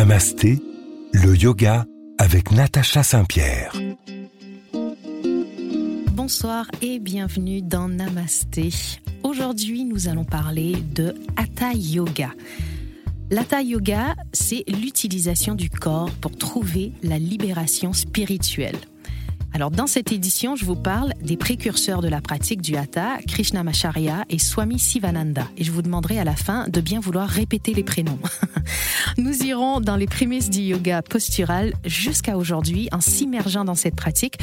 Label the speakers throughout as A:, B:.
A: Namasté, le yoga avec Natacha Saint-Pierre.
B: Bonsoir et bienvenue dans Namasté. Aujourd'hui, nous allons parler de Hatha Yoga. L'Hatha Yoga, c'est l'utilisation du corps pour trouver la libération spirituelle. Alors, dans cette édition, je vous parle des précurseurs de la pratique du Hatha, Krishnamacharya et Swami Sivananda. Et je vous demanderai à la fin de bien vouloir répéter les prénoms. Nous irons dans les prémices du yoga postural jusqu'à aujourd'hui en s'immergeant dans cette pratique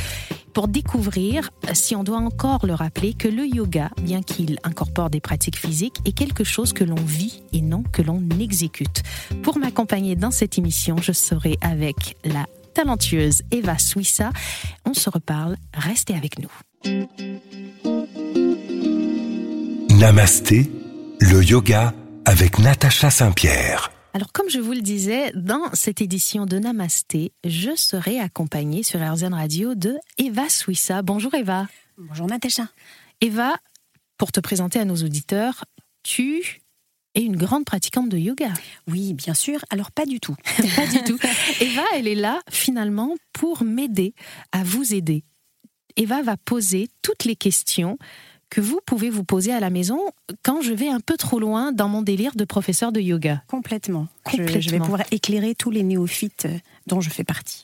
B: pour découvrir, si on doit encore le rappeler, que le yoga, bien qu'il incorpore des pratiques physiques, est quelque chose que l'on vit et non que l'on exécute. Pour m'accompagner dans cette émission, je serai avec la talentueuse Eva Suissa. On se reparle, restez avec nous.
A: Namasté, le yoga avec Natacha Saint-Pierre.
B: Alors, comme je vous le disais, dans cette édition de Namasté, je serai accompagnée sur RZN Radio de Eva Suissa. Bonjour Eva.
C: Bonjour Natacha.
B: Eva, pour te présenter à nos auditeurs, tu es une grande pratiquante de yoga.
C: Oui, bien sûr. Alors, pas du tout.
B: pas du tout. Eva, elle est là finalement pour m'aider à vous aider. Eva va poser toutes les questions que vous pouvez vous poser à la maison quand je vais un peu trop loin dans mon délire de professeur de yoga.
C: Complètement. Je, vais pouvoir éclairer tous les néophytes euh, dont je fais partie.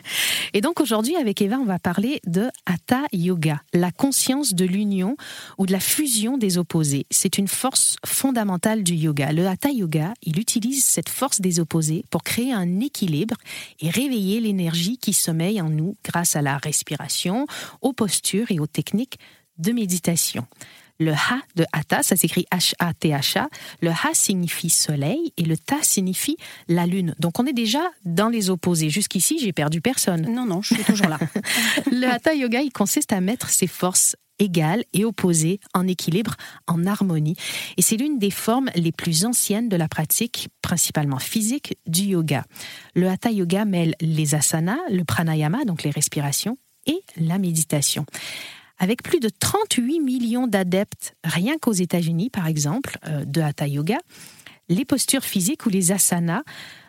B: Et donc aujourd'hui, avec Eva, on va parler de Hatha Yoga, la conscience de l'union ou de la fusion des opposés. C'est une force fondamentale du yoga. Le Hatha Yoga, il utilise cette force des opposés pour créer un équilibre et réveiller l'énergie qui sommeille en nous grâce à la respiration, aux postures et aux techniques de méditation. Le Ha de Hatha, ça s'écrit H-A-T-H-A. Le Ha signifie soleil et le Ta signifie la lune. Donc on est déjà dans les opposés. Jusqu'ici, j'ai perdu personne.
C: Non, non, je suis toujours là.
B: le Hatha Yoga, il consiste à mettre ses forces égales et opposées en équilibre, en harmonie. Et c'est l'une des formes les plus anciennes de la pratique, principalement physique, du yoga. Le Hatha Yoga mêle les asanas, le pranayama, donc les respirations, et la méditation avec plus de 38 millions d'adeptes, rien qu'aux États-Unis par exemple, euh, de Hatha Yoga, les postures physiques ou les asanas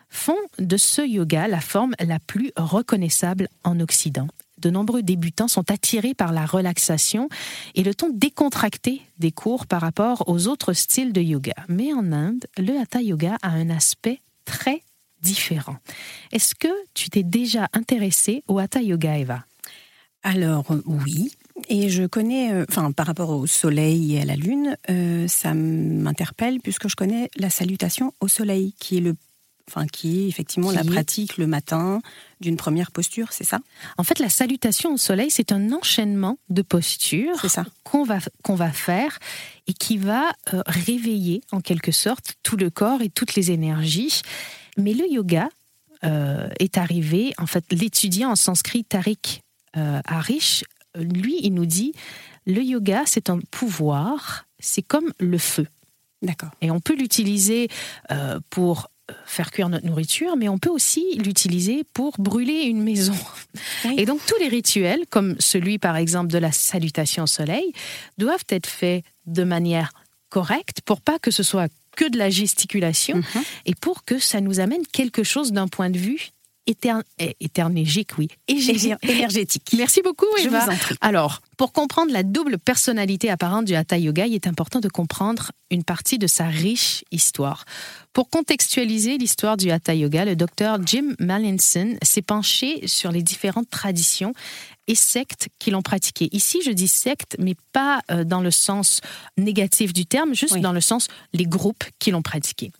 B: font de ce yoga la forme la plus reconnaissable en Occident. De nombreux débutants sont attirés par la relaxation et le ton décontracté des cours par rapport aux autres styles de yoga. Mais en Inde, le Hatha Yoga a un aspect très différent. Est-ce que tu t'es déjà intéressé au Hatha Yoga, Eva?
C: Alors oui, et je connais, euh, enfin par rapport au soleil et à la lune, euh, ça m'interpelle puisque je connais la salutation au soleil, qui est le Enfin, qui est effectivement la pratique le matin d'une première posture, c'est ça?
B: En fait, la salutation au soleil, c'est un enchaînement de postures qu'on va, qu'on va faire et qui va euh, réveiller en quelque sorte tout le corps et toutes les énergies. Mais le yoga est arrivé, en fait, l'étudiant en sanskrit Tariq Harish lui, il nous dit, le yoga, c'est un pouvoir, c'est comme le feu.
C: D'accord.
B: Et on peut l'utiliser euh, pour euh, faire cuire notre nourriture, mais on peut aussi l'utiliser pour brûler une maison. Et donc tous les rituels, comme celui par exemple de la salutation au soleil, doivent être faits de manière correcte pour pas que ce soit que de la gesticulation mhm. et pour que ça nous amène quelque chose d'un point de vue éternégique, oui.
C: Énergétique.
B: Merci beaucoup, Eva.
C: Je vous en prie.
B: Alors, pour comprendre la double personnalité apparente du Hatha Yoga, il est important de comprendre une partie de sa riche histoire. Pour contextualiser l'histoire du Hatha Yoga, le docteur Jim Mallinson s'est penché sur les différentes traditions et sectes qui l'ont pratiqué. Ici, je dis sectes, mais pas euh, dans le sens négatif du terme, juste dans le sens les groupes qui l'ont pratiqué.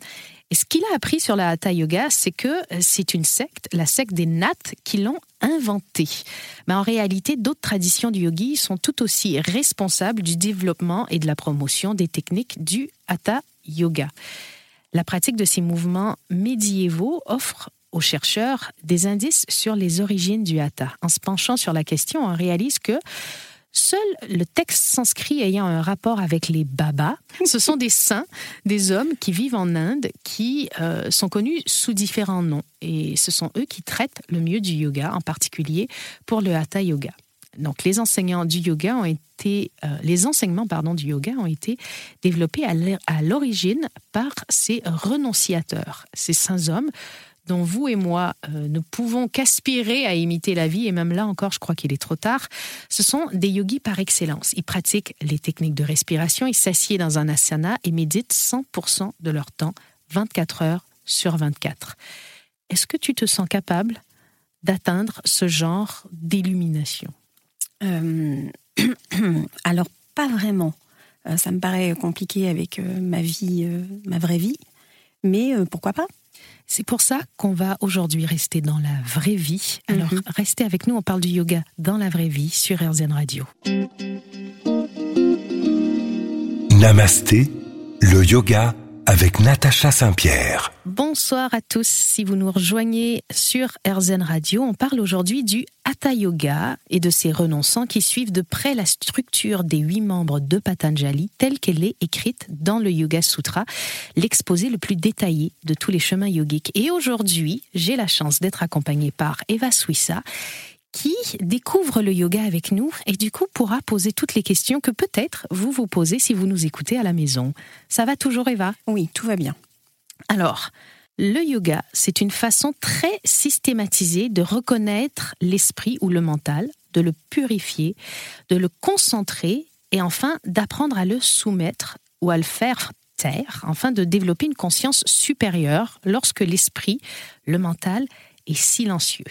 B: Et ce qu'il a appris sur la Hatha Yoga, c'est que euh, c'est une secte, la secte des Naths, qui l'ont inventé. Mais en réalité, d'autres traditions du yogi sont tout aussi responsables du développement et de la promotion des techniques du Hatha Yoga. La pratique de ces mouvements médiévaux offre aux chercheurs des indices sur les origines du Hatha. En se penchant sur la question, on réalise que Seul le texte sanskrit ayant un rapport avec les babas, ce sont des saints, des hommes qui vivent en Inde, qui euh, sont connus sous différents noms. Et ce sont eux qui traitent le mieux du yoga, en particulier pour le hatha yoga. Donc les enseignants du yoga ont été, euh, les enseignements pardon du yoga ont été développés à l'origine par ces renonciateurs, ces saints hommes dont vous et moi euh, ne pouvons qu'aspirer à imiter la vie, et même là encore, je crois qu'il est trop tard, ce sont des yogis par excellence. Ils pratiquent les techniques de respiration, ils s'assiedent dans un asana et méditent 100% de leur temps, 24 heures sur 24. Est-ce que tu te sens capable d'atteindre ce genre d'illumination?
C: Euh, Alors, pas vraiment. Euh, ça me paraît compliqué avec ma vie, ma vraie vie, mais pourquoi pas?
B: C'est pour ça qu'on va aujourd'hui rester dans la vraie vie. Alors, mhm. restez avec nous, on parle du yoga dans la vraie vie sur RZN Radio.
A: Namasté, le yoga avec Natacha Saint-Pierre.
B: Bonsoir à tous. Si vous nous rejoignez sur RZN Radio, on parle aujourd'hui du Hatha Yoga et de ses renonçants qui suivent de près la structure des huit membres de Patanjali telle qu'elle est écrite dans le Yoga Sutra, l'exposé le plus détaillé de tous les chemins yogiques. Et aujourd'hui, j'ai la chance d'être accompagnée par Eva Suissa qui découvre le yoga avec nous et du coup pourra poser toutes les questions que peut-être vous vous posez si vous nous écoutez à la maison. Ça va toujours Eva?
C: Oui, tout va bien.
B: Alors, le yoga, c'est une façon très systématisée de reconnaître l'esprit ou le mental, de le purifier, de le concentrer et enfin d'apprendre à le soumettre ou à le faire taire, afin de développer une conscience supérieure lorsque l'esprit, le mental, est silencieux.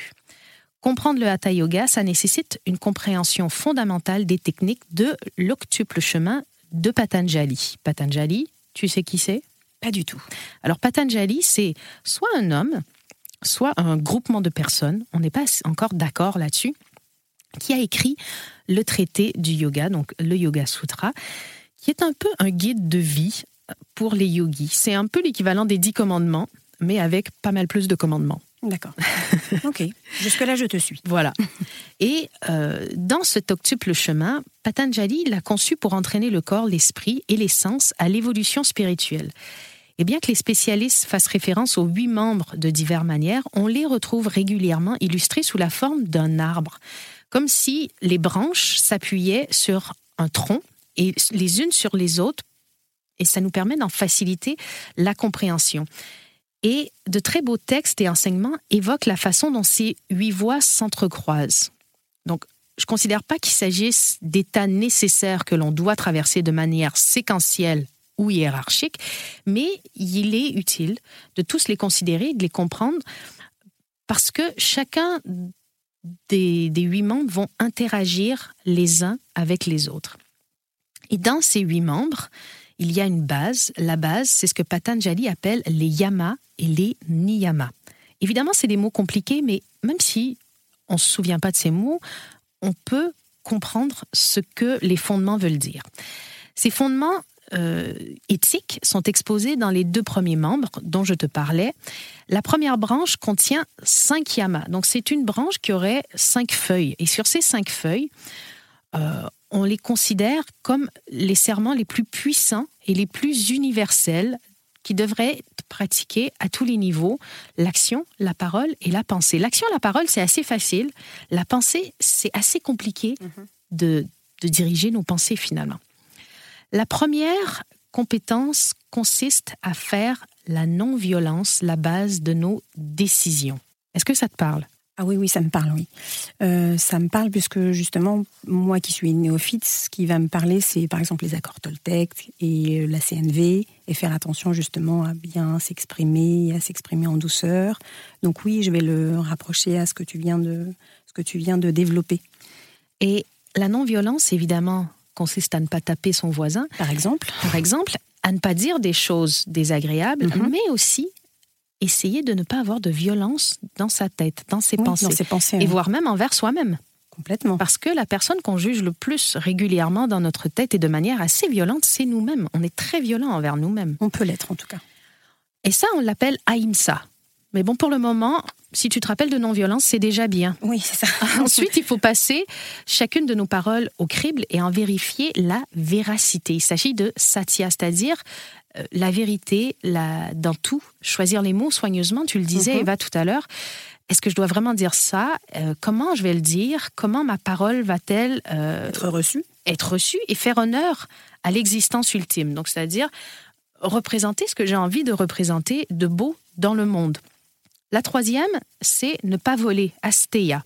B: Comprendre le Hatha Yoga, ça nécessite une compréhension fondamentale des techniques de l'octuple chemin de Patanjali. Patanjali, tu sais qui c'est?
C: Pas du tout.
B: Alors Patanjali, c'est soit un homme, soit un groupement de personnes, on n'est pas encore d'accord là-dessus, qui a écrit le traité du yoga, donc le Yoga Sutra, qui est un peu un guide de vie pour les yogis. C'est un peu l'équivalent des dix commandements, mais avec pas mal plus de commandements.
C: D'accord. ok. Jusque-là, je te suis.
B: Voilà. Et euh, dans cet octuple chemin, Patanjali l'a conçu pour entraîner le corps, l'esprit et les sens à l'évolution spirituelle. Et bien que les spécialistes fassent référence aux huit membres de diverses manières, on les retrouve régulièrement illustrés sous la forme d'un arbre, comme si les branches s'appuyaient sur un tronc et les unes sur les autres, et ça nous permet d'en faciliter la compréhension. Et de très beaux textes et enseignements évoquent la façon dont ces huit voies s'entrecroisent. Donc, je ne considère pas qu'il s'agisse d'états nécessaires que l'on doit traverser de manière séquentielle ou hiérarchique, mais il est utile de tous les considérer, de les comprendre, parce que chacun des, huit membres vont interagir les uns avec les autres. Et dans ces huit membres, il y a une base. La base, c'est ce que Patanjali appelle les yamas et les niyamas. Évidemment, c'est des mots compliqués, mais même si on ne se souvient pas de ces mots, on peut comprendre ce que les fondements veulent dire. Ces fondements euh, éthiques sont exposés dans les deux premiers membres dont je te parlais. La première branche contient cinq yamas. Donc c'est une branche qui aurait cinq feuilles. Et sur ces cinq feuilles, euh, on les considère comme les serments les plus puissants et les plus universels qui devraient être pratiqués à tous les niveaux, l'action, la parole et la pensée. L'action, la parole, c'est assez facile. La pensée, c'est assez compliqué mhm. de, de diriger nos pensées finalement. La première compétence consiste à faire la non-violence la base de nos décisions. Est-ce que ça te parle?
C: Ah oui, oui, ça me parle, oui. Euh, ça me parle puisque justement, moi qui suis néophyte, ce qui va me parler, c'est par exemple les accords Toltec et euh, la CNV, et faire attention justement à bien s'exprimer, à s'exprimer en douceur. Donc oui, je vais le rapprocher à ce que tu viens de, ce que tu viens de développer.
B: Et la non-violence, évidemment, consiste à ne pas taper son voisin.
C: Par exemple.
B: Par exemple, à ne pas dire des choses désagréables, mhm. mais aussi essayer de ne pas avoir de violence dans sa tête, dans ses pensées,
C: ses pensées
B: et voire même envers soi-même.
C: Complètement.
B: Parce que la personne qu'on juge le plus régulièrement dans notre tête et de manière assez violente, c'est nous-mêmes. On est très violent envers nous-mêmes.
C: On peut l'être en tout cas.
B: Et ça, on l'appelle ahimsa. Mais bon, pour le moment, si tu te rappelles de non-violence, c'est déjà bien.
C: Oui, c'est ça.
B: Ensuite, il faut passer chacune de nos paroles au crible et en vérifier la véracité. Il s'agit de satya, c'est-à-dire euh, la vérité la, dans tout, choisir les mots soigneusement. Tu le disais, mhm. Eva, tout à l'heure. Est-ce que je dois vraiment dire ça? Euh, Comment je vais le dire? Comment ma parole va-t-elle
C: euh, être reçue?
B: Être reçue et faire honneur à l'existence ultime? Donc, c'est-à-dire représenter ce que j'ai envie de représenter de beau dans le monde. La troisième, c'est ne pas voler, asteya.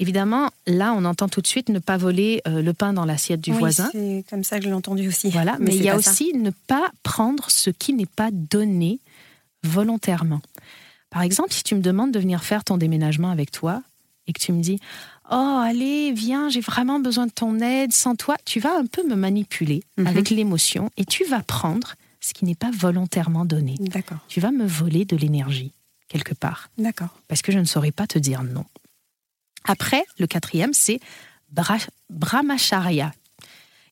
B: Évidemment, là, on entend tout de suite ne pas voler euh, le pain dans l'assiette du
C: Oui,
B: voisin.
C: C'est comme ça que je l'ai entendu aussi.
B: Voilà, mais, il y a
C: ça.
B: aussi ne pas prendre ce qui n'est pas donné volontairement. Par exemple, si tu me demandes de venir faire ton déménagement avec toi et que tu me dis Oh, allez, viens, j'ai vraiment besoin de ton aide, sans toi, tu vas un peu me manipuler
C: Mhm.
B: avec l'émotion et tu vas prendre ce qui n'est pas volontairement donné.
C: D'accord,
B: Tu vas me voler de l'énergie, quelque part,
C: d'accord.
B: parce que je ne saurais pas te dire non. Après, le quatrième, c'est Bra- Brahmacharya.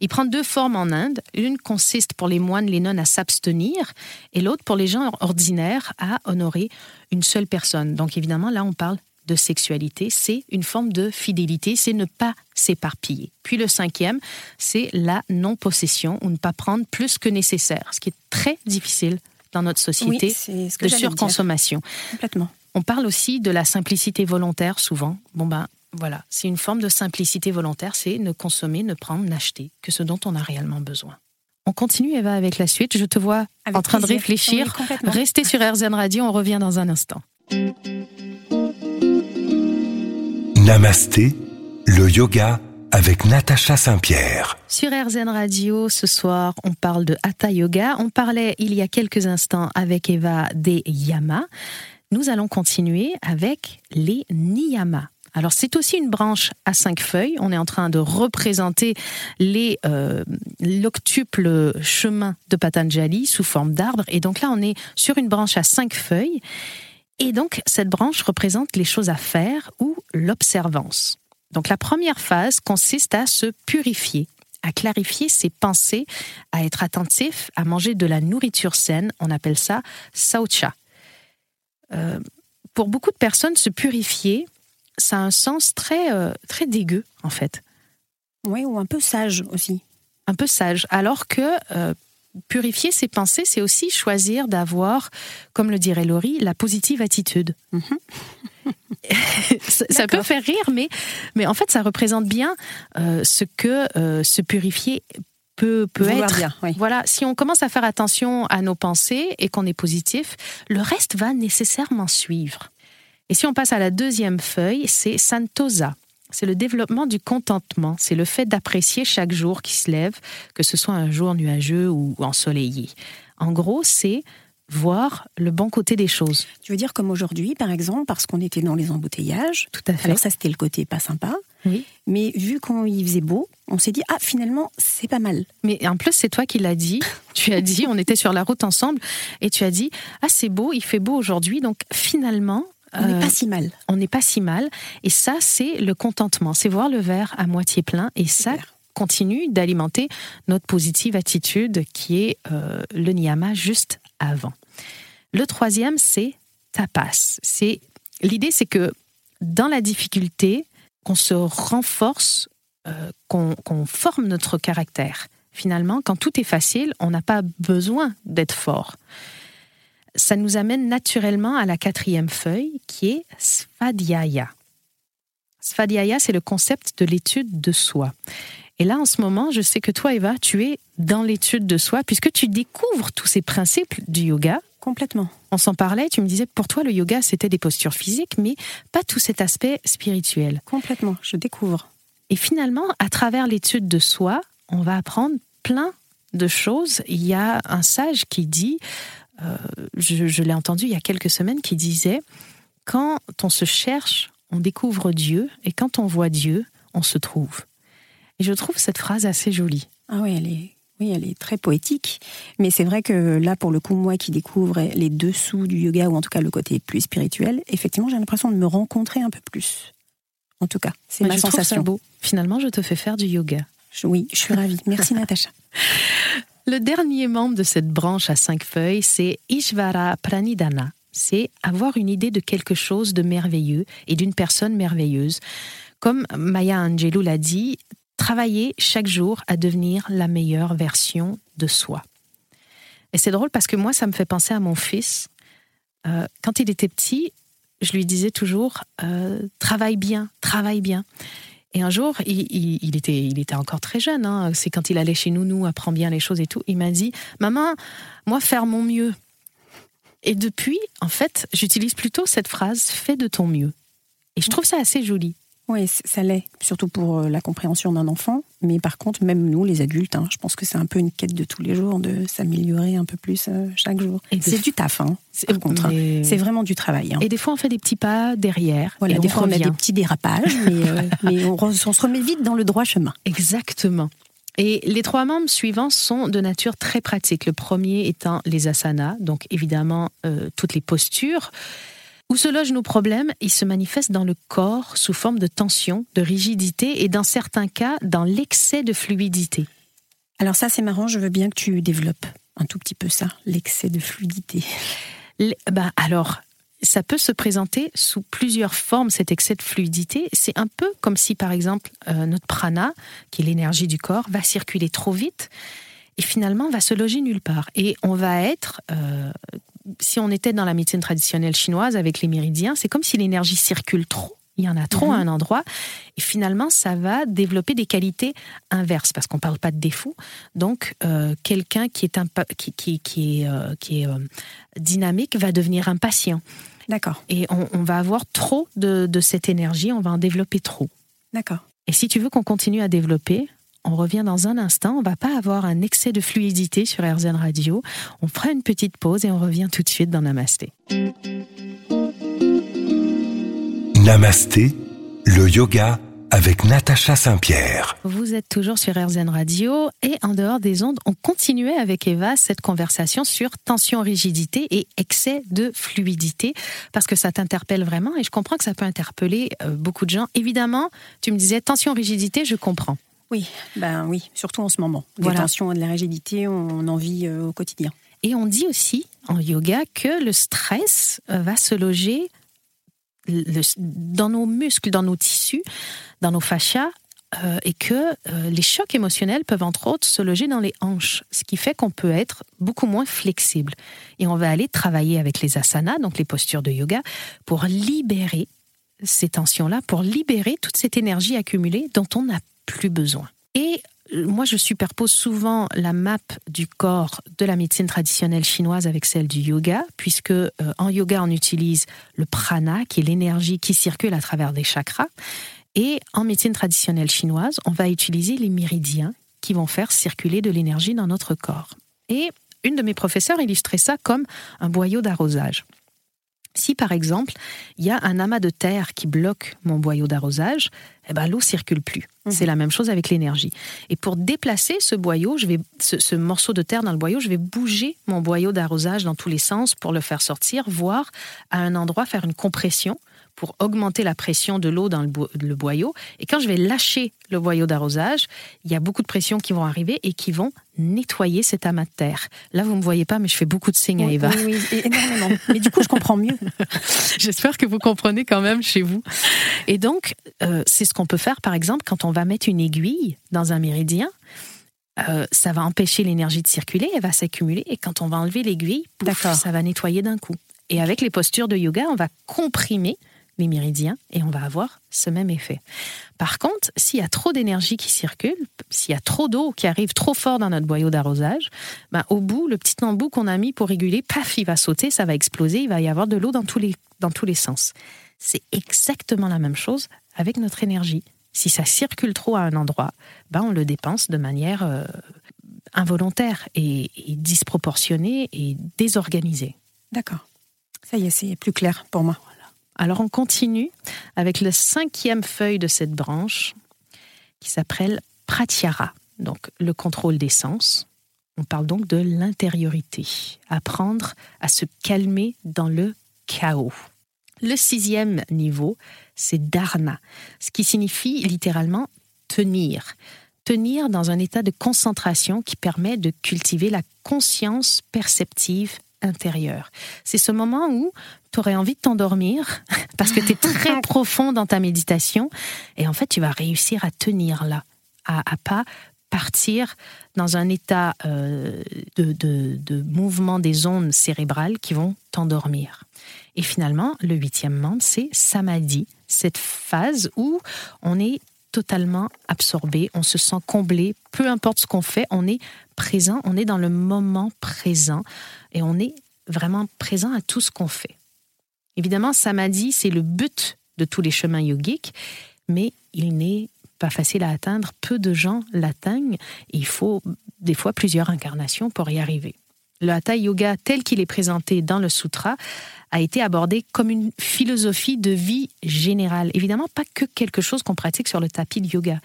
B: Il prend deux formes en Inde. Une consiste pour les moines, les nonnes à s'abstenir, et l'autre pour les gens ordinaires à honorer une seule personne. Donc évidemment, là, on parle de sexualité. C'est une forme de fidélité, c'est ne pas s'éparpiller. Puis le cinquième, c'est la non-possession ou ne pas prendre plus que nécessaire, ce qui est très difficile dans notre société
C: Oui, c'est ce que
B: de surconsommation.
C: Complètement.
B: On parle aussi de la simplicité volontaire souvent. Bon ben voilà, c'est une forme de simplicité volontaire, c'est ne consommer, ne prendre, n'acheter que ce dont on a réellement besoin. On continue Eva avec la suite. Je te vois
C: Avec
B: en train de réfléchir.
C: Oui.
B: Restez sur RZN Radio, on revient dans un instant.
A: Namasté, le yoga avec Natacha Saint-Pierre.
B: Sur RZN Radio, ce soir, on parle de Hatha Yoga. On parlait il y a quelques instants avec Eva des yamas. Nous allons continuer avec les niyamas. Alors c'est aussi une branche à cinq feuilles. On est en train de représenter les euh, l'octuple chemin de Patanjali sous forme d'arbre. Et donc là, on est sur une branche à cinq feuilles. Et donc cette branche représente les choses à faire ou l'observance. Donc la première phase consiste à se purifier, à clarifier ses pensées, à être attentif, à manger de la nourriture saine. On appelle ça saucha. Euh, pour beaucoup de personnes, se purifier, ça a un sens très, euh, très dégueu, en fait.
C: Oui, ou un peu sage aussi.
B: Un peu sage. Alors que euh, purifier ses pensées, c'est aussi choisir d'avoir, comme le dirait Laurie, la positive attitude.
C: Mhm.
B: ça, ça peut faire rire, mais, mais en fait, ça représente bien euh, ce que euh, se purifier peut, peut
C: Vouloir
B: être.
C: bien, oui.
B: Voilà, si on commence à faire attention à nos pensées et qu'on est positif, le reste va nécessairement suivre. Et si on passe à la deuxième feuille, c'est Santosa. C'est le développement du contentement. C'est le fait d'apprécier chaque jour qui se lève, que ce soit un jour nuageux ou ensoleillé. En gros, c'est voir le bon côté des choses.
C: Tu veux dire comme aujourd'hui, par exemple, parce qu'on était dans les embouteillages.
B: Tout à fait.
C: Alors ça, c'était le côté pas sympa.
B: Oui.
C: Mais vu qu'il faisait beau, on s'est dit, ah, finalement, c'est pas mal.
B: Mais en plus, c'est toi qui l'as dit. Tu as dit, on était sur la route ensemble, et tu as dit, ah c'est beau, il fait beau aujourd'hui, donc finalement,
C: On n'est
B: euh,
C: pas si mal.
B: on n'est pas si mal. Et ça, c'est le contentement, c'est voir le verre à moitié plein, et ça continue d'alimenter notre positive attitude qui est euh, le niyama juste avant. Le troisième, c'est tapas. C'est l'idée, c'est que dans la difficulté, qu'on se renforce, euh, qu'on qu'on forme notre caractère. Finalement, quand tout est facile, on n'a pas besoin d'être fort. Ça nous amène naturellement à la quatrième feuille, qui est svadhyaya. Svadhyaya, c'est le concept de l'étude de soi. Et là, en ce moment, je sais que toi, Eva, tu es dans l'étude de soi, puisque tu découvres tous ces principes du yoga.
C: Complètement.
B: On s'en parlait, tu me disais, pour toi, le yoga, c'était des postures physiques, mais pas tout cet aspect spirituel.
C: Complètement. Je découvre.
B: Et finalement, à travers l'étude de soi, on va apprendre plein de choses. Il y a un sage qui dit, je, je l'ai entendu il y a quelques semaines, qui disait, quand on se cherche, on découvre Dieu, et quand on voit Dieu, on se trouve. Et je trouve cette phrase assez jolie.
C: Ah oui, elle est, oui, elle est très poétique. Mais c'est vrai que là, pour le coup, moi qui découvre les dessous du yoga, ou en tout cas le côté plus spirituel, effectivement, j'ai l'impression de me rencontrer un peu plus. En tout cas, c'est ma
B: je trouve ça
C: sensation.
B: beau. Finalement, je te fais faire du yoga.
C: Je- oui, je suis ravie. Merci Natacha.
B: Le dernier membre de cette branche à cinq feuilles, c'est Ishvara Pranidhana. C'est avoir une idée de quelque chose de merveilleux et d'une personne merveilleuse. Comme Maya Angelou l'a dit, travailler chaque jour à devenir la meilleure version de soi. Et c'est drôle parce que moi, ça me fait penser à mon fils. Euh, quand il était petit, je lui disais toujours euh, travaille bien, travaille bien. Et un jour, il, il- était, il était encore très jeune. hein. C'est quand il allait chez Nounou, apprend bien les choses et tout. Il m'a dit Maman, moi, faire mon mieux. Et depuis, en fait, j'utilise plutôt cette phrase fais de ton mieux. Et je trouve ça assez joli.
C: Oui, ça l'est, surtout pour euh, la compréhension d'un enfant. Mais par contre, même nous, les adultes, hein, je pense que c'est un peu une quête de tous les jours de s'améliorer un peu plus euh, chaque jour. C'est du taf, hein, par contre. C'est vraiment du travail. Hein.
B: Et des fois, on fait des petits pas derrière.
C: Voilà,
B: et
C: des fois, on a des petits dérapages, mais, euh, mais on, on se remet vite dans le droit chemin.
B: Exactement. Et les trois membres suivants sont de nature très pratique. Le premier étant les asanas, donc évidemment toutes les postures. Où se logent nos problèmes? Ils se manifestent dans le corps sous forme de tension, de rigidité et dans certains cas dans l'excès de fluidité.
C: Alors ça c'est marrant, je veux bien que tu développes un tout petit peu ça, l'excès de fluidité.
B: Bah, alors, ça peut se présenter sous plusieurs formes, cet excès de fluidité. C'est un peu comme si, par exemple, euh, notre prana, qui est l'énergie du corps, va circuler trop vite et finalement va se loger nulle part. Et on va être euh, si on était dans la médecine traditionnelle chinoise avec les méridiens, c'est comme si l'énergie circule trop. Il y en a trop à mhm. un endroit. Et finalement, ça va développer des qualités inverses, parce qu'on ne parle pas de défaut. Donc, euh, quelqu'un qui est, qui, qui, qui est, euh, qui est euh, dynamique va devenir impatient.
C: D'accord.
B: Et on, on, va avoir trop de, de cette énergie, on va en développer trop.
C: D'accord.
B: Et si tu veux qu'on continue à développer, on revient dans un instant. On va pas avoir un excès de fluidité sur RZN Radio. On fera une petite pause et on revient tout de suite dans Namasté.
A: Namasté, le yoga avec Natacha Saint-Pierre.
B: Vous êtes toujours sur RZN Radio et en dehors des ondes, on continuait avec Eva cette conversation sur tension, rigidité et excès de fluidité parce que ça t'interpelle vraiment et je comprends que ça peut interpeller euh, beaucoup de gens. Évidemment, tu me disais tension, rigidité, je comprends.
C: Oui, ben oui, surtout en ce moment. Des tensions de la rigidité, on en vit euh, au quotidien.
B: Et on dit aussi en yoga que le stress euh, va se loger dans nos muscles, dans nos tissus, dans nos fascias, euh, et que les chocs émotionnels peuvent entre autres se loger dans les hanches, ce qui fait qu'on peut être beaucoup moins flexible. Et on va aller travailler avec les asanas, donc les postures de yoga, pour libérer ces tensions-là, pour libérer toute cette énergie accumulée dont on n'a plus besoin. Et euh, moi, je superpose souvent la map du corps de la médecine traditionnelle chinoise avec celle du yoga, puisque euh, en yoga, on utilise le prana, qui est l'énergie qui circule à travers des chakras. Et en médecine traditionnelle chinoise, on va utiliser les méridiens qui vont faire circuler de l'énergie dans notre corps. Et une de mes professeurs illustrait ça comme un boyau d'arrosage. Si par exemple, il y a un amas de terre qui bloque mon boyau d'arrosage, eh ben, l'eau circule plus. Mhm. C'est la même chose avec l'énergie. Et pour déplacer ce boyau, je vais, ce, morceau de terre dans le boyau, je vais bouger mon boyau d'arrosage dans tous les sens pour le faire sortir, voire à un endroit faire une compression pour augmenter la pression de l'eau dans le, boyau. Et quand je vais lâcher le boyau d'arrosage, il y a beaucoup de pressions qui vont arriver et qui vont nettoyer cet amas de terre. Là, vous ne me voyez pas, mais je fais beaucoup de signes à Eva.
C: Oui, oui, énormément. mais du coup, je comprends mieux.
B: J'espère que vous comprenez quand même chez vous. Et donc, euh, c'est ce qu'on peut faire, par exemple, quand on va mettre une aiguille dans un méridien. Euh, ça va empêcher l'énergie de circuler, elle va s'accumuler, et quand on va enlever l'aiguille, ça va nettoyer d'un coup. Et avec les postures de yoga, on va comprimer les méridiens et on va avoir ce même effet. Par contre, s'il y a trop d'énergie qui circule, s'il y a trop d'eau qui arrive trop fort dans notre boyau d'arrosage, ben, au bout, le petit embout qu'on a mis pour réguler, paf, il va sauter, ça va exploser, il va y avoir de l'eau dans, tous les, dans tous les sens. C'est exactement la même chose avec notre énergie. Si ça circule trop à un endroit, ben, on le dépense de manière euh, involontaire et disproportionnée et désorganisée.
C: D'accord. Ça y est, c'est plus clair pour moi.
B: Alors on continue avec la cinquième feuille de cette branche qui s'appelle Pratyara, donc le contrôle des sens. On parle donc de l'intériorité, apprendre à se calmer dans le chaos. Le sixième niveau, c'est Dharna, ce qui signifie littéralement tenir. Tenir dans un état de concentration qui permet de cultiver la conscience perceptive intérieure. C'est ce moment où tu aurais envie de t'endormir parce que tu es très profond dans ta méditation et en fait tu vas réussir à tenir là, à, à pas partir dans un état euh, de, de, mouvement des ondes cérébrales qui vont t'endormir. Et finalement, le huitième membre, c'est samadhi, cette phase où on est totalement absorbé, on se sent comblé, peu importe ce qu'on fait, on est présent, on est dans le moment présent et on est vraiment présent à tout ce qu'on fait. Évidemment, samadhi, c'est le but de tous les chemins yogiques, mais il n'est pas facile à atteindre. Peu de gens l'atteignent. Il faut des fois plusieurs incarnations pour y arriver. Le Hatha Yoga tel qu'il est présenté dans le sutra a été abordé comme une philosophie de vie générale. Évidemment, pas que quelque chose qu'on pratique sur le tapis de yoga.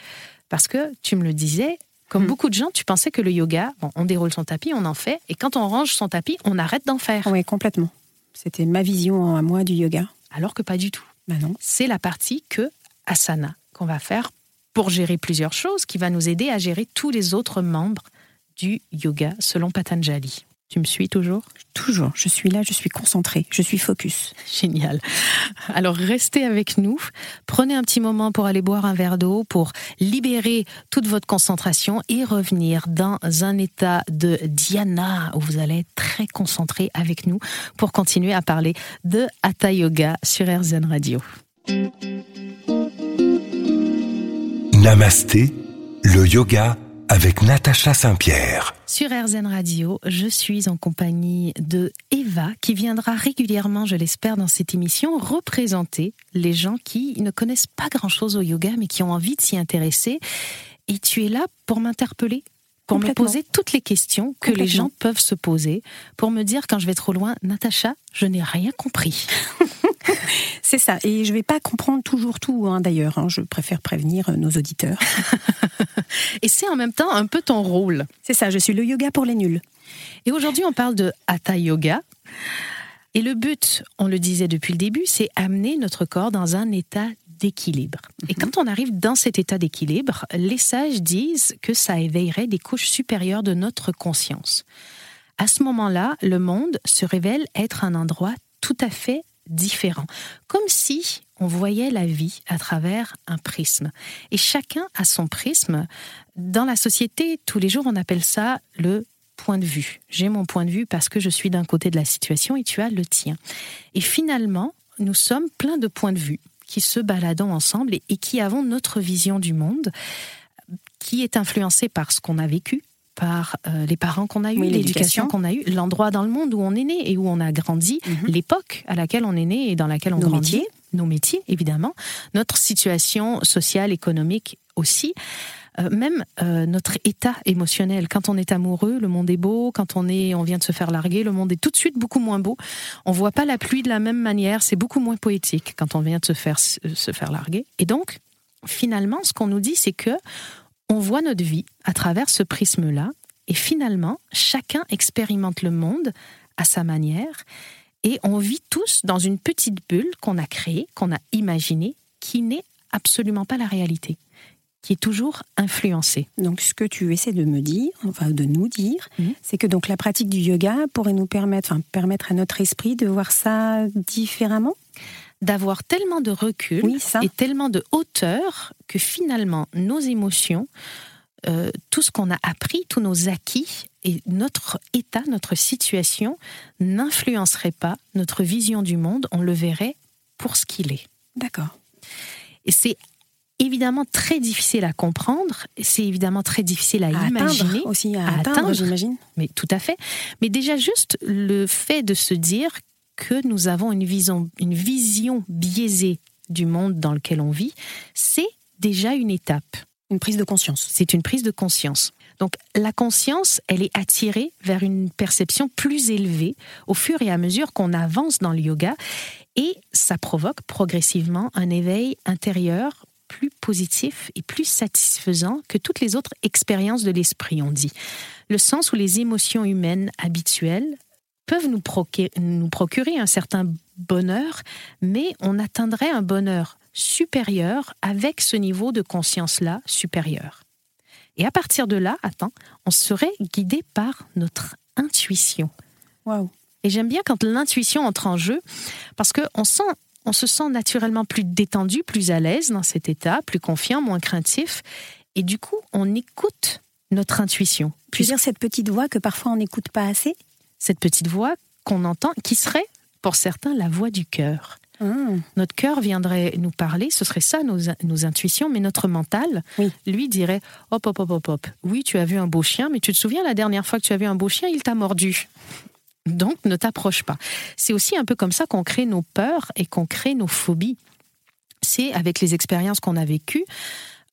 B: Parce que, tu me le disais, comme hmm. beaucoup de gens, tu pensais que le yoga, on déroule son tapis, on en fait, et quand on range son tapis, on arrête d'en faire.
C: Oui, complètement. C'était ma vision à moi du yoga.
B: Alors que pas du tout.
C: Ben non.
B: C'est la partie que asana qu'on va faire pour gérer plusieurs choses, qui va nous aider à gérer tous les autres membres du yoga selon Patanjali. Tu me suis toujours?
C: Toujours. Je suis là, je suis concentrée, je suis focus.
B: Génial. Alors restez avec nous. Prenez un petit moment pour aller boire un verre d'eau, pour libérer toute votre concentration et revenir dans un état de dhyana où vous allez être très concentré avec nous pour continuer à parler de Hatha Yoga sur RZN Radio.
A: Namasté, le yoga avec Natacha Saint-Pierre.
B: Sur RZN Radio, je suis en compagnie de Eva qui viendra régulièrement, je l'espère, dans cette émission représenter les gens qui ne connaissent pas grand-chose au yoga mais qui ont envie de s'y intéresser. Et tu es là pour m'interpeller, pour me poser toutes les questions que les gens peuvent se poser, pour me dire quand je vais trop loin, Natacha, je n'ai rien compris.
C: C'est ça. Et je ne vais pas comprendre toujours tout, hein, d'ailleurs. Hein. Je préfère prévenir nos auditeurs.
B: Et c'est en même temps un peu ton rôle.
C: C'est ça, je suis le yoga pour les nuls.
B: Et aujourd'hui, on parle de Hatha Yoga. Et le but, on le disait depuis le début, c'est amener notre corps dans un état d'équilibre. Et mhm. quand on arrive dans cet état d'équilibre, les sages disent que ça éveillerait des couches supérieures de notre conscience. À ce moment-là, le monde se révèle être un endroit tout à fait différent, comme si on voyait la vie à travers un prisme. Et chacun a son prisme. Dans la société, tous les jours, on appelle ça le point de vue. J'ai mon point de vue parce que je suis d'un côté de la situation et tu as le tien. Et finalement, nous sommes plein de points de vue qui se baladons ensemble et, qui avons notre vision du monde qui est influencée par ce qu'on a vécu, par euh, les parents qu'on a eus, l'éducation qu'on a eue, l'endroit dans le monde où on est né et où on a grandi, mhm. l'époque à laquelle on est né et dans laquelle on grandit, nos métiers évidemment, notre situation sociale, économique aussi. Euh, même euh, notre état émotionnel. Quand on est amoureux, le monde est beau. Quand on est, on vient de se faire larguer, le monde est tout de suite beaucoup moins beau. On voit pas la pluie de la même manière. C'est beaucoup moins poétique quand on vient de se faire se faire larguer. Et donc, finalement, ce qu'on nous dit, c'est que on voit notre vie à travers ce prisme-là, et finalement, chacun expérimente le monde à sa manière, et on vit tous dans une petite bulle qu'on a créée, qu'on a imaginée, qui n'est absolument pas la réalité qui est toujours influencée.
C: Donc, ce que tu essaies de me dire, enfin de nous dire, mhm. c'est que donc la pratique du yoga pourrait nous permettre, enfin, permettre à notre esprit de voir ça différemment?
B: D'avoir tellement de recul et tellement de hauteur que finalement nos émotions, euh, tout ce qu'on a appris, tous nos acquis et notre état, notre situation n'influencerait pas notre vision du monde, on le verrait pour ce qu'il est.
C: D'accord.
B: Et c'est évidemment très difficile à comprendre, c'est évidemment très difficile à, imaginer,
C: aussi à, atteindre, j'imagine.
B: Mais tout à fait. Mais déjà juste le fait de se dire que nous avons une vision, une vision biaisée du monde dans lequel on vit, c'est déjà une étape.
C: Une prise de conscience.
B: C'est une prise de conscience. Donc la conscience, elle est attirée vers une perception plus élevée au fur et à mesure qu'on avance dans le yoga et ça provoque progressivement un éveil intérieur plus positif et plus satisfaisant que toutes les autres expériences de l'esprit, on dit. Le sens où les émotions humaines habituelles peuvent nous procurer, nous procurer un certain bonheur, mais on atteindrait un bonheur supérieur avec ce niveau de conscience-là supérieur. Et à partir de là, attends, on serait guidé par notre intuition.
C: Wow.
B: Et j'aime bien quand l'intuition entre en jeu, parce qu'on sent, on se sent naturellement plus détendu, plus à l'aise dans cet état, plus confiant, moins craintif, et du coup, on écoute notre intuition.
C: Puis dire cette petite voix que parfois on n'écoute pas assez?
B: Cette petite voix qu'on entend, qui serait pour certains la voix du cœur. Ah. Notre cœur viendrait nous parler, ce serait ça nos, intuitions, mais notre mental, lui, dirait hop, hop, hop, hop, hop. Oui, tu as vu un beau chien, mais tu te souviens la dernière fois que tu as vu un beau chien, il t'a mordu. Donc, ne t'approche pas. C'est aussi un peu comme ça qu'on crée nos peurs et qu'on crée nos phobies. C'est avec les expériences qu'on a vécues,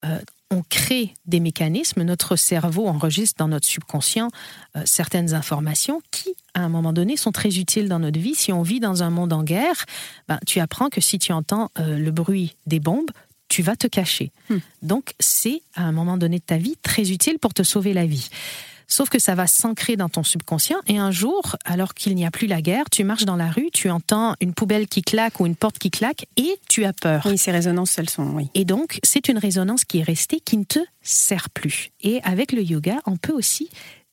B: euh, on crée des mécanismes, notre cerveau enregistre dans notre subconscient euh, certaines informations qui, à un moment donné, sont très utiles dans notre vie. Si on vit dans un monde en guerre, ben, tu apprends que si tu entends euh, le bruit des bombes, tu vas te cacher.
C: Hmm.
B: Donc, c'est, à un moment donné de ta vie, très utile pour te sauver la vie. Sauf que ça va s'ancrer dans ton subconscient et un jour, alors qu'il n'y a plus la guerre, tu marches dans la rue, tu entends une poubelle qui claque ou une porte qui claque et tu as peur.
C: Oui, ces résonances, elles sont, oui.
B: Et donc, c'est une résonance qui est restée, qui ne te sert plus. Et avec le yoga, on peut aussi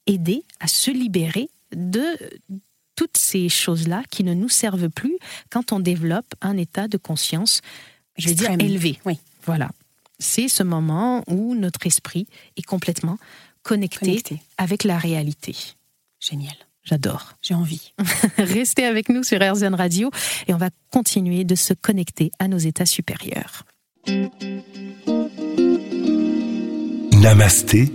B: aider à se libérer de toutes ces choses-là qui ne nous servent plus quand on développe un état de conscience, je vais dire, élevé.
C: Oui.
B: Voilà. C'est ce moment où notre esprit est complètement connecté,
C: Connecté.
B: avec la réalité.
C: Génial.
B: J'adore.
C: J'ai envie.
B: Restez avec nous sur RZN Radio et on va continuer de se connecter à nos états supérieurs.
A: Namasté,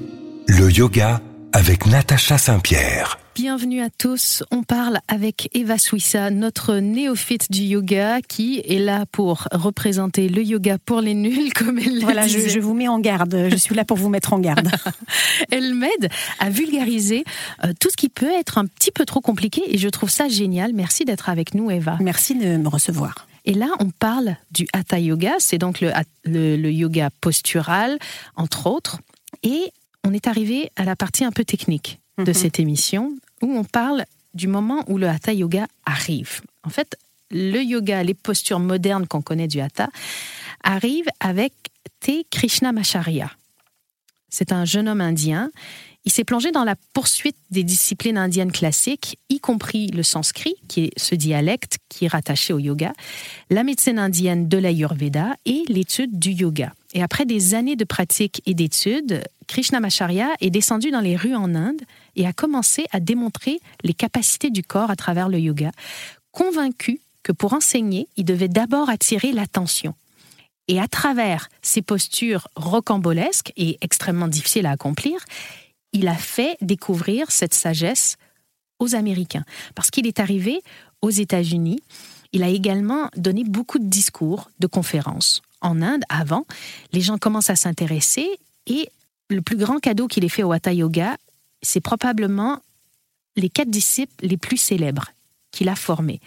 A: le yoga avec Natacha Saint-Pierre.
B: Bienvenue à tous. On parle avec Eva Suissa, notre néophyte du yoga, qui est là pour représenter le yoga pour les nuls, comme elle le
C: Voilà, je,
B: disait.
C: je vous mets en garde. Je suis là pour vous mettre en garde.
B: Elle m'aide à vulgariser euh, tout ce qui peut être un petit peu trop compliqué et je trouve ça génial. Merci d'être avec nous, Eva.
C: Merci de me recevoir.
B: Et là, on parle du Hatha Yoga, c'est donc le, le- le yoga postural, entre autres. Et on est arrivé à la partie un peu technique de
C: Mhm.
B: cette émission, où on parle du moment où le Hatha Yoga arrive. En fait, le yoga, les postures modernes qu'on connaît du Hatha, arrivent avec T. Krishnamacharya. C'est un jeune homme indien. Il s'est plongé dans la poursuite des disciplines indiennes classiques, y compris le sanskrit, qui est ce dialecte qui est rattaché au yoga, la médecine indienne de l'Ayurveda et l'étude du yoga. Et après des années de pratique et d'études, Krishnamacharya est descendu dans les rues en Inde et a commencé à démontrer les capacités du corps à travers le yoga, convaincu que pour enseigner, il devait d'abord attirer l'attention. Et à travers ces postures rocambolesques et extrêmement difficiles à accomplir, il a fait découvrir cette sagesse aux Américains. Parce qu'il est arrivé aux États-Unis, il a également donné beaucoup de discours, de conférences. En Inde, avant, les gens commencent à s'intéresser et le plus grand cadeau qu'il ait fait au Hatha Yoga, c'est probablement les quatre disciples les plus célèbres qu'il a formés,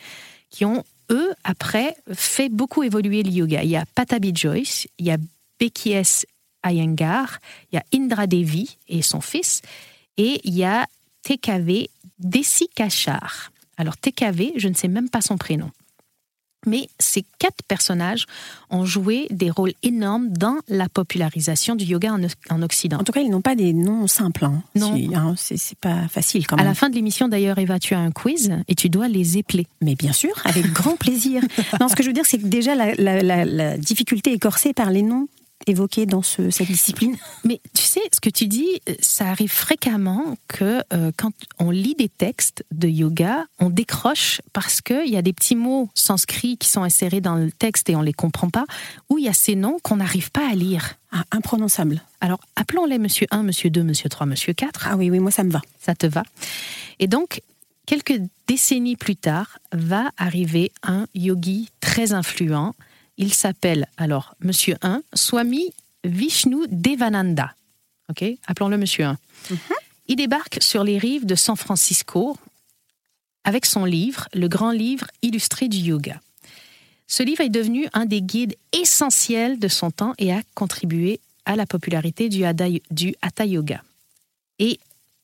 B: qui ont, eux, après, fait beaucoup évoluer le yoga. Il y a Patabi Joyce, il y a Becky S. Iyengar, il y a Indra Devi et son fils, et il y a TKV Desikachar. Alors TKV, je ne sais même pas son prénom. Mais ces quatre personnages ont joué des rôles énormes dans la popularisation du yoga en, en Occident.
C: En tout cas, ils n'ont pas des noms simples. hein.
B: Non.
C: Hein, c'est c'est pas facile quand
B: À
C: même.
B: la fin de l'émission, d'ailleurs, Eva, tu as un quiz et tu dois les épeler.
C: Mais bien sûr, avec grand plaisir. Non, ce que je veux dire, c'est que déjà la, la- la- la difficulté est corsée par les noms évoqués dans ce- cette discipline.
B: Mais tu sais, ce que tu dis, ça arrive fréquemment que euh, quand on lit des textes de yoga, on décroche parce qu'il y a des petits mots sanscrits qui sont insérés dans le texte et on ne les comprend pas, ou il y a ces noms qu'on n'arrive pas à lire.
C: Ah, imprononçable.
B: Alors, appelons-les monsieur 1, monsieur 2, monsieur 3, monsieur 4.
C: Ah oui, oui, moi ça me va.
B: Ça te va Et donc, quelques décennies plus tard, va arriver un yogi très influent. Il s'appelle alors Monsieur 1, Swami Vishnu Devananda. Ok Appelons-le Monsieur 1. Il débarque sur les rives de San Francisco avec son livre, le grand livre illustré du yoga. Ce livre est devenu un des guides essentiels de son temps et a contribué à la popularité du Hatha, du Hatha Yoga. Et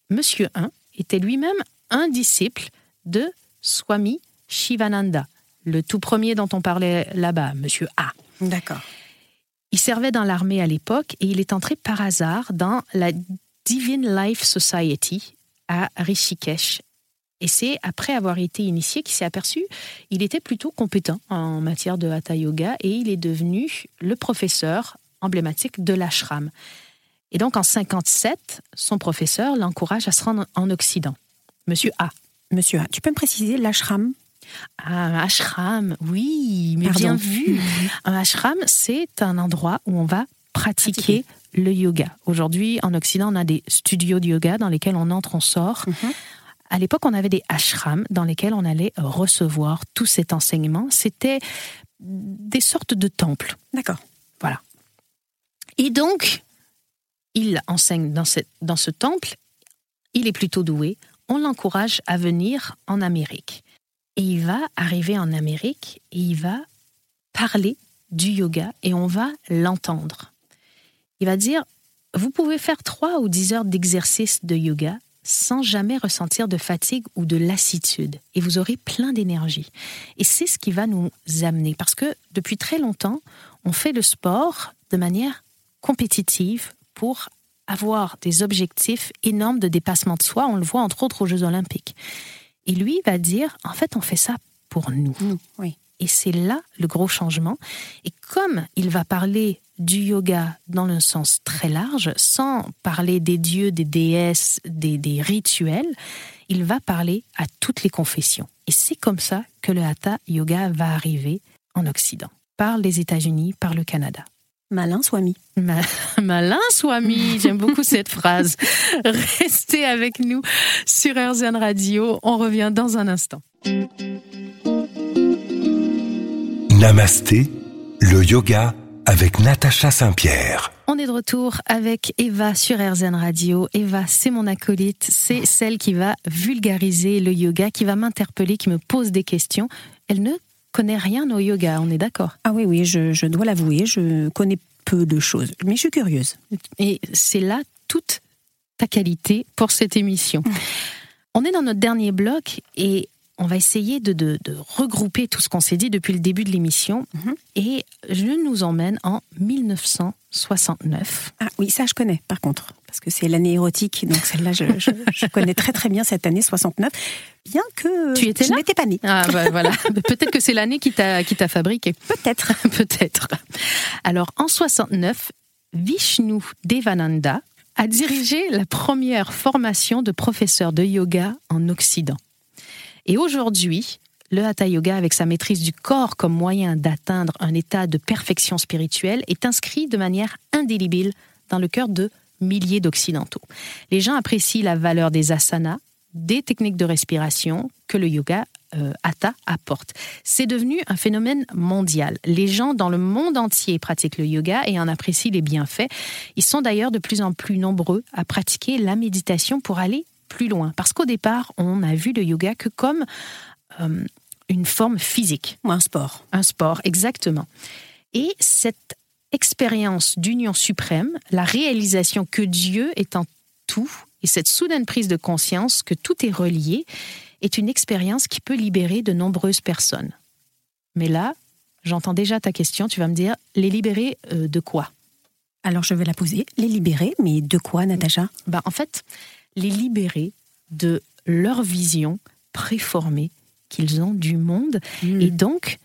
B: Monsieur 1 était lui-même un disciple de Swami Shivananda, le tout premier dont on parlait là-bas, Monsieur A.
C: D'accord.
B: Il servait dans l'armée à l'époque et il est entré par hasard dans la Divine Life Society à Rishikesh. Et c'est après avoir été initié qu'il s'est aperçu il était plutôt compétent en matière de hatha yoga et il est devenu le professeur emblématique de l'ashram. Et donc en 57, son professeur l'encourage à se rendre en Occident. Monsieur A.
C: Monsieur A, tu peux me préciser l'ashram?
B: Un ashram, oui, mais
C: Pardon.
B: bien vu. Un ashram, c'est un endroit où on va pratiquer le yoga. Aujourd'hui, en Occident, on a des studios de yoga dans lesquels on entre, on sort.
C: Mhm.
B: À l'époque, on avait des ashrams dans lesquels on allait recevoir tout cet enseignement. C'était des sortes de temples.
C: D'accord.
B: Voilà. Et donc, il enseigne dans, dans ce temple, il est plutôt doué, on l'encourage à venir en Amérique. Et il va arriver en Amérique et il va parler du yoga et on va l'entendre. Il va dire, vous pouvez faire 3 ou 10 heures d'exercice de yoga sans jamais ressentir de fatigue ou de lassitude. Et vous aurez plein d'énergie. Et c'est ce qui va nous amener. Parce que depuis très longtemps, on fait le sport de manière compétitive pour avoir des objectifs énormes de dépassement de soi. On le voit entre autres aux Jeux olympiques. Et lui va dire, en fait, on fait ça pour nous.
C: oui.
B: Et c'est là le gros changement. Et comme il va parler du yoga dans le sens très large, sans parler des dieux, des déesses, des, des rituels, il va parler à toutes les confessions. Et c'est comme ça que le Hatha Yoga va arriver en Occident, par les États-Unis, par le Canada.
C: Malin Swami.
B: malin Swami, j'aime beaucoup cette phrase. Restez avec nous sur RZN Radio, on revient dans un instant.
A: Namasté, le yoga avec Natacha Saint-Pierre.
B: On est de retour avec Eva sur RZN Radio. Eva, c'est mon acolyte, c'est celle qui va vulgariser le yoga, qui va m'interpeller, qui me pose des questions. Elle ne connaît rien au yoga, on est d'accord?
C: Ah oui, oui, je, dois l'avouer, je connais peu de choses, mais je suis curieuse.
B: Et c'est là toute ta qualité pour cette émission. Mmh. On est dans notre dernier bloc et on va essayer de, regrouper tout ce qu'on s'est dit depuis le début de l'émission. Mmh. Et je nous emmène en 1969.
C: Ah oui, ça je connais par contre parce que c'est l'année érotique, donc celle-là, je, connais très très bien cette année 69, bien que
B: tu étais
C: je n'étais pas née.
B: Ah bah, voilà, peut-être que c'est l'année qui t'a qui t'a fabriqué.
C: Peut-être,
B: peut-être. Alors en 69, Vishnu Devananda a dirigé la première formation de professeur de yoga en Occident. Et aujourd'hui, le Hatha Yoga, avec sa maîtrise du corps comme moyen d'atteindre un état de perfection spirituelle, est inscrit de manière indélébile dans le cœur de milliers d'Occidentaux. Les gens apprécient la valeur des asanas, des techniques de respiration que le yoga euh, Hatha apporte. C'est devenu un phénomène mondial. Les gens dans le monde entier pratiquent le yoga et en apprécient les bienfaits. Ils sont d'ailleurs de plus en plus nombreux à pratiquer la méditation pour aller plus loin. Parce qu'au départ, on a vu le yoga que comme euh, une forme physique.
C: Un sport.
B: Un sport, exactement. Et cette expérience d'union suprême, la réalisation que Dieu est en tout et cette soudaine prise de conscience que tout est relié est une expérience qui peut libérer de nombreuses personnes. Mais là, j'entends déjà ta question, tu vas me dire, les libérer euh, de quoi?
C: Alors je vais la poser, les libérer, mais de quoi, Natacha?
B: Bah, En fait, les libérer de leur vision préformée qu'ils ont du monde hmm. et donc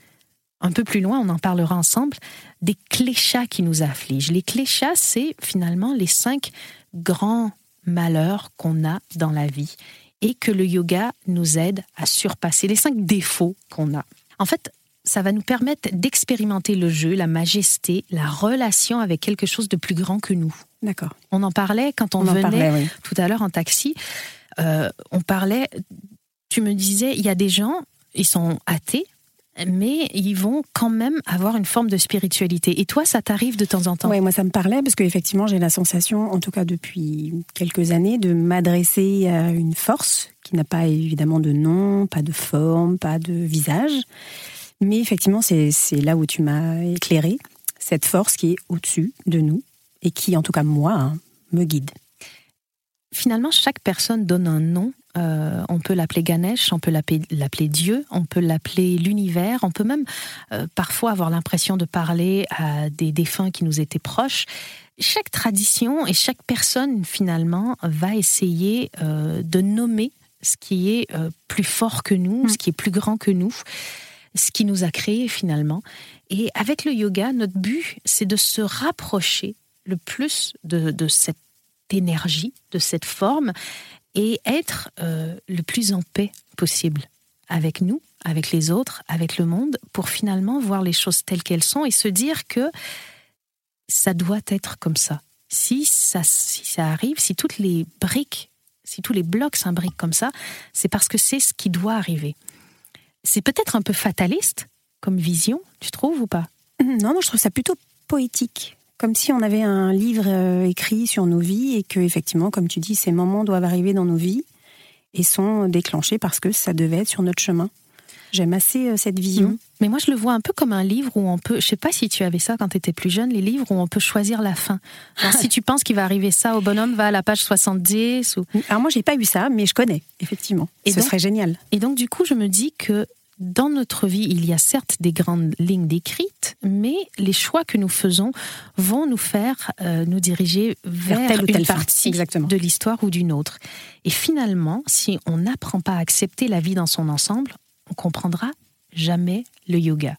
B: un peu plus loin, on en parlera ensemble, des cléchats qui nous affligent. Les cléchats, c'est finalement les cinq grands malheurs qu'on a dans la vie et que le yoga nous aide à surpasser, les cinq défauts qu'on a. En fait, ça va nous permettre d'expérimenter le jeu, la majesté, la relation avec quelque chose de plus grand que nous.
C: D'accord.
B: On en parlait quand on, venait tout à l'heure en taxi. Euh, on parlait, tu me disais, il y a des gens, ils sont athées, mais ils vont quand même avoir une forme de spiritualité. Et toi, ça t'arrive de temps en temps?
C: Oui, moi, ça me parlait parce qu'effectivement, j'ai la sensation, en tout cas depuis quelques années, de m'adresser à une force qui n'a pas évidemment de nom, pas de forme, pas de visage. Mais effectivement, c'est là où tu m'as éclairé, cette force qui est au-dessus de nous et qui, en tout cas moi, hein, me guide.
B: Finalement, chaque personne donne un nom euh, on peut l'appeler Ganesh, on peut l'appeler Dieu, on peut l'appeler l'univers, on peut même euh, parfois avoir l'impression de parler à des défunts qui nous étaient proches. Chaque tradition et chaque personne finalement va essayer euh, de nommer ce qui est plus fort que nous, mm. ce qui est plus grand que nous, ce qui nous a créés finalement. Et avec le yoga, notre but, c'est de se rapprocher le plus de cette énergie, de cette forme, et être euh, le plus en paix possible avec nous, avec les autres, avec le monde, pour finalement voir les choses telles qu'elles sont et se dire que ça doit être comme ça. Si ça, si ça arrive, si toutes les briques si tous les blocs s'imbriquent comme ça, c'est parce que c'est ce qui doit arriver. C'est peut-être un peu fataliste comme vision, tu trouves ou pas?
C: Non, moi je trouve ça plutôt poétique. Comme si on avait un livre euh, écrit sur nos vies et que, effectivement, comme tu dis, ces moments doivent arriver dans nos vies et sont déclenchés parce que ça devait être sur notre chemin. J'aime assez euh, cette vision.
B: Mhm. Mais moi, je le vois un peu comme un livre où on peut. Je sais pas si tu avais ça quand tu étais plus jeune, les livres où on peut choisir la fin. si tu penses qu'il va arriver ça au bonhomme, va à la page 70. Ou...
C: Alors moi, j'ai pas eu ça, mais je connais, effectivement. Et Ce serait génial.
B: Et donc, du coup, je me dis que dans notre vie, il y a certes des grandes lignes décrites, mais les choix que nous faisons vont nous faire euh, nous diriger vers, telle ou telle une partie de l'histoire ou d'une autre. Et finalement, si on n'apprend pas à accepter la vie dans son ensemble, on comprendra jamais le yoga.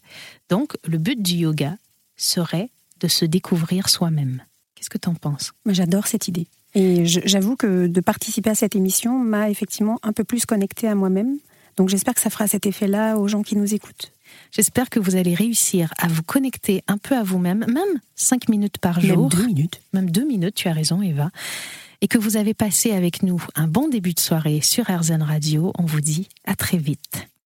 B: Donc, le but du yoga serait de se découvrir soi-même. Qu'est-ce que tu en penses
C: J'adore cette idée. Et j'avoue que de participer à cette émission m'a effectivement un peu plus connectée à moi-même. Donc j'espère que ça fera cet effet-là aux gens qui nous écoutent.
B: J'espère que vous allez réussir à vous connecter un peu à vous-même, même cinq minutes par jour.
C: Même deux minutes.
B: Même deux minutes, tu as raison Eva. Et que vous avez passé avec nous un bon début de soirée sur RZN Radio. On vous dit à très vite.